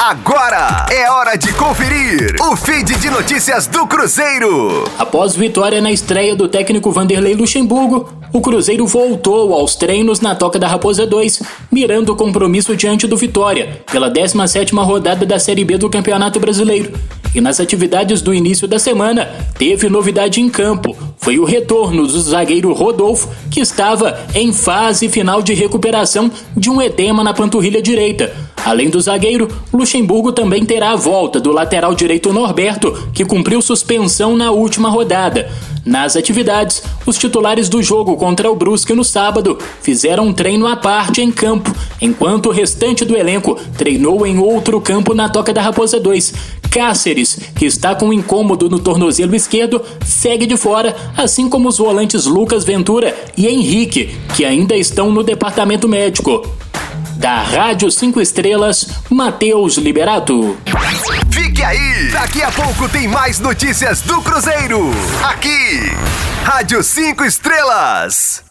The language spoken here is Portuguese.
Agora é hora de conferir o feed de notícias do Cruzeiro. Após vitória na estreia do técnico Vanderlei Luxemburgo, o Cruzeiro voltou aos treinos na Toca da Raposa 2, mirando o compromisso diante do Vitória, pela 17ª rodada da Série B do Campeonato Brasileiro. E nas atividades do início da semana, teve novidade em campo. Foi o retorno do zagueiro Rodolfo, que estava em fase final de recuperação de um edema na panturrilha direita. Além do zagueiro, Luxemburgo também terá a volta do lateral direito Norberto, que cumpriu suspensão na última rodada. Nas atividades, os titulares do jogo contra o Brusque no sábado fizeram um treino à parte em campo, enquanto o restante do elenco treinou em outro campo na Toca da Raposa 2. Cáceres, que está com um incômodo no tornozelo esquerdo, segue de fora, assim como os volantes Lucas Ventura e Henrique, que ainda estão no departamento médico. Da Rádio 5 Estrelas, Matheus Liberato. Fique aí! Daqui a pouco tem mais notícias do Cruzeiro. Aqui, Rádio 5 Estrelas.